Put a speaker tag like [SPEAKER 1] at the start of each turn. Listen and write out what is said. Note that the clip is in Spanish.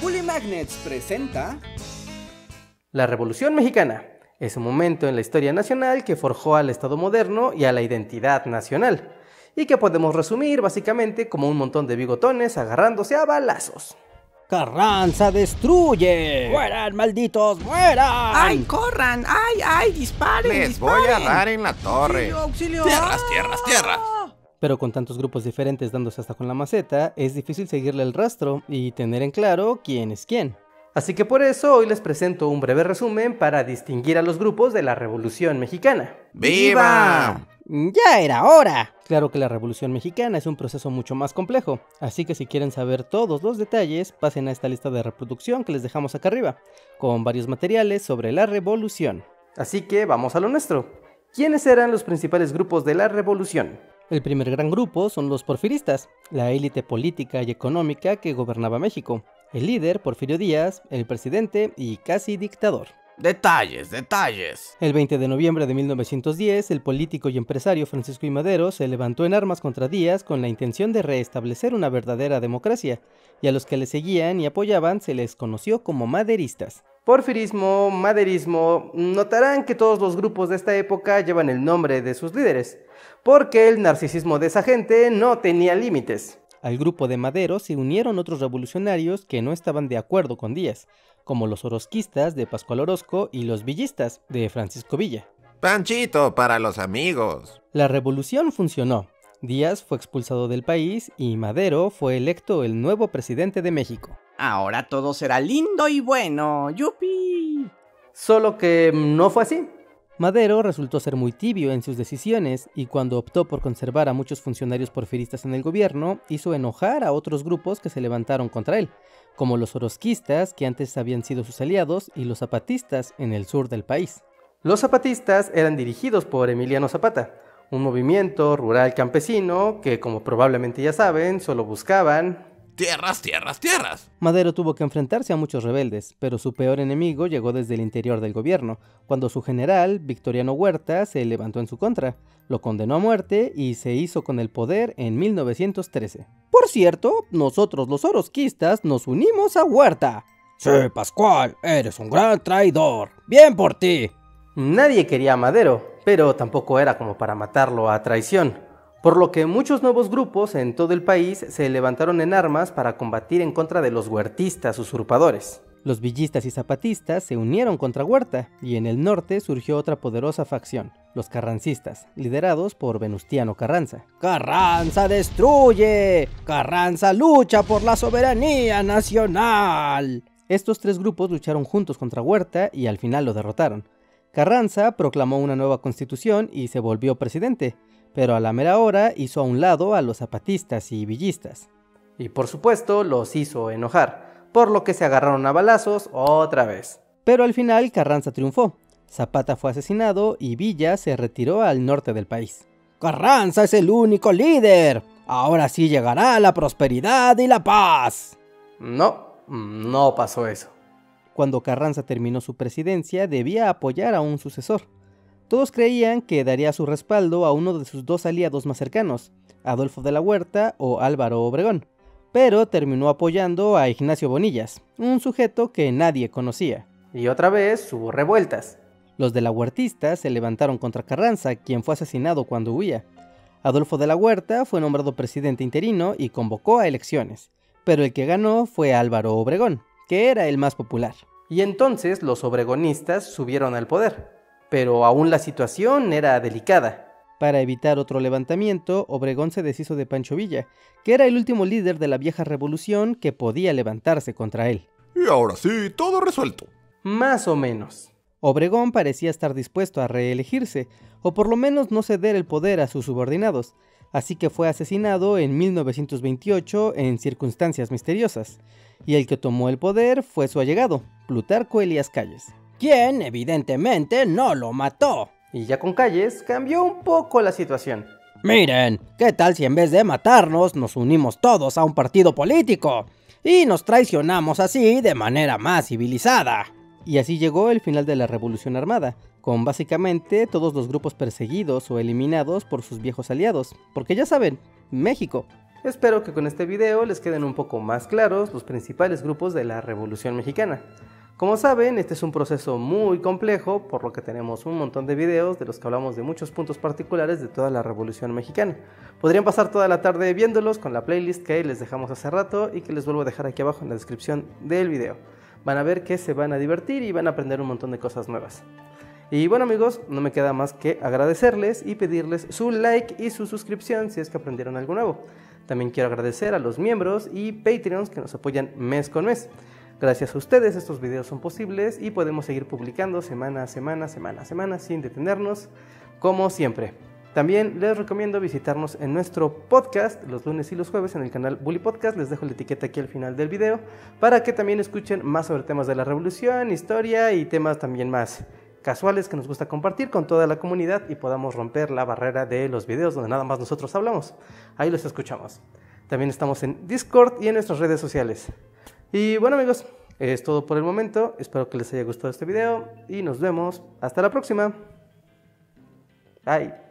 [SPEAKER 1] Bully Magnets presenta
[SPEAKER 2] La Revolución Mexicana es un momento en la historia nacional que forjó al Estado moderno y a la identidad nacional, y que podemos resumir básicamente como un montón de bigotones agarrándose a balazos.
[SPEAKER 3] Carranza destruye.
[SPEAKER 4] ¡Mueran, malditos! ¡Mueran!
[SPEAKER 5] ¡Ay, corran! ¡Ay, ay! ¡Disparen!
[SPEAKER 6] Les
[SPEAKER 5] disparen.
[SPEAKER 6] voy a dar en la torre.
[SPEAKER 1] auxilio.
[SPEAKER 6] Tierras, tierras, tierras.
[SPEAKER 2] Pero con tantos grupos diferentes dándose hasta con la maceta, es difícil seguirle el rastro y tener en claro quién es quién. Así que por eso hoy les presento un breve resumen para distinguir a los grupos de la Revolución Mexicana.
[SPEAKER 6] ¡Viva!
[SPEAKER 3] Ya era hora.
[SPEAKER 2] Claro que la Revolución Mexicana es un proceso mucho más complejo, así que si quieren saber todos los detalles, pasen a esta lista de reproducción que les dejamos acá arriba, con varios materiales sobre la Revolución. Así que vamos a lo nuestro. ¿Quiénes eran los principales grupos de la Revolución? El primer gran grupo son los porfiristas, la élite política y económica que gobernaba México. El líder, Porfirio Díaz, el presidente y casi dictador.
[SPEAKER 6] Detalles, detalles.
[SPEAKER 2] El 20 de noviembre de 1910, el político y empresario Francisco I. Madero se levantó en armas contra Díaz con la intención de restablecer una verdadera democracia, y a los que le seguían y apoyaban se les conoció como maderistas. Porfirismo, maderismo, notarán que todos los grupos de esta época llevan el nombre de sus líderes, porque el narcisismo de esa gente no tenía límites. Al grupo de Madero se unieron otros revolucionarios que no estaban de acuerdo con Díaz, como los orozquistas de Pascual Orozco y los villistas de Francisco Villa.
[SPEAKER 6] Panchito para los amigos.
[SPEAKER 2] La revolución funcionó. Díaz fue expulsado del país y Madero fue electo el nuevo presidente de México.
[SPEAKER 5] Ahora todo será lindo y bueno. ¡Yupi!
[SPEAKER 2] Solo que no fue así. Madero resultó ser muy tibio en sus decisiones y cuando optó por conservar a muchos funcionarios porfiristas en el gobierno, hizo enojar a otros grupos que se levantaron contra él, como los orozquistas, que antes habían sido sus aliados, y los zapatistas en el sur del país. Los zapatistas eran dirigidos por Emiliano Zapata, un movimiento rural campesino que, como probablemente ya saben, solo buscaban
[SPEAKER 6] Tierras, tierras, tierras.
[SPEAKER 2] Madero tuvo que enfrentarse a muchos rebeldes, pero su peor enemigo llegó desde el interior del gobierno, cuando su general, Victoriano Huerta, se levantó en su contra, lo condenó a muerte y se hizo con el poder en 1913. Por cierto, nosotros los orozquistas nos unimos a Huerta.
[SPEAKER 3] Sí, Pascual, eres un gran traidor. Bien por ti.
[SPEAKER 2] Nadie quería a Madero, pero tampoco era como para matarlo a traición por lo que muchos nuevos grupos en todo el país se levantaron en armas para combatir en contra de los huertistas usurpadores. Los villistas y zapatistas se unieron contra Huerta y en el norte surgió otra poderosa facción, los carrancistas, liderados por Venustiano Carranza.
[SPEAKER 3] Carranza destruye. Carranza lucha por la soberanía nacional.
[SPEAKER 2] Estos tres grupos lucharon juntos contra Huerta y al final lo derrotaron. Carranza proclamó una nueva constitución y se volvió presidente, pero a la mera hora hizo a un lado a los zapatistas y villistas. Y por supuesto los hizo enojar, por lo que se agarraron a balazos otra vez. Pero al final Carranza triunfó. Zapata fue asesinado y Villa se retiró al norte del país.
[SPEAKER 3] Carranza es el único líder. Ahora sí llegará la prosperidad y la paz.
[SPEAKER 2] No, no pasó eso. Cuando Carranza terminó su presidencia debía apoyar a un sucesor. Todos creían que daría su respaldo a uno de sus dos aliados más cercanos, Adolfo de la Huerta o Álvaro Obregón, pero terminó apoyando a Ignacio Bonillas, un sujeto que nadie conocía. Y otra vez hubo revueltas. Los de la Huertista se levantaron contra Carranza, quien fue asesinado cuando huía. Adolfo de la Huerta fue nombrado presidente interino y convocó a elecciones, pero el que ganó fue Álvaro Obregón, que era el más popular. Y entonces los obregonistas subieron al poder pero aún la situación era delicada. Para evitar otro levantamiento, Obregón se deshizo de Pancho Villa, que era el último líder de la vieja revolución que podía levantarse contra él.
[SPEAKER 6] Y ahora sí, todo resuelto.
[SPEAKER 2] Más o menos. Obregón parecía estar dispuesto a reelegirse, o por lo menos no ceder el poder a sus subordinados, así que fue asesinado en 1928 en circunstancias misteriosas, y el que tomó el poder fue su allegado, Plutarco Elías Calles
[SPEAKER 3] quien evidentemente no lo mató.
[SPEAKER 2] Y ya con Calles cambió un poco la situación.
[SPEAKER 3] Miren, ¿qué tal si en vez de matarnos nos unimos todos a un partido político? Y nos traicionamos así de manera más civilizada.
[SPEAKER 2] Y así llegó el final de la Revolución Armada, con básicamente todos los grupos perseguidos o eliminados por sus viejos aliados. Porque ya saben, México. Espero que con este video les queden un poco más claros los principales grupos de la Revolución Mexicana. Como saben, este es un proceso muy complejo, por lo que tenemos un montón de videos de los que hablamos de muchos puntos particulares de toda la Revolución Mexicana. Podrían pasar toda la tarde viéndolos con la playlist que les dejamos hace rato y que les vuelvo a dejar aquí abajo en la descripción del video. Van a ver que se van a divertir y van a aprender un montón de cosas nuevas. Y bueno amigos, no me queda más que agradecerles y pedirles su like y su suscripción si es que aprendieron algo nuevo. También quiero agradecer a los miembros y Patreons que nos apoyan mes con mes. Gracias a ustedes estos videos son posibles y podemos seguir publicando semana a semana, semana a semana sin detenernos, como siempre. También les recomiendo visitarnos en nuestro podcast los lunes y los jueves en el canal Bully Podcast. Les dejo la etiqueta aquí al final del video para que también escuchen más sobre temas de la revolución, historia y temas también más casuales que nos gusta compartir con toda la comunidad y podamos romper la barrera de los videos donde nada más nosotros hablamos. Ahí los escuchamos. También estamos en Discord y en nuestras redes sociales. Y bueno amigos, es todo por el momento. Espero que les haya gustado este video y nos vemos. Hasta la próxima. Bye.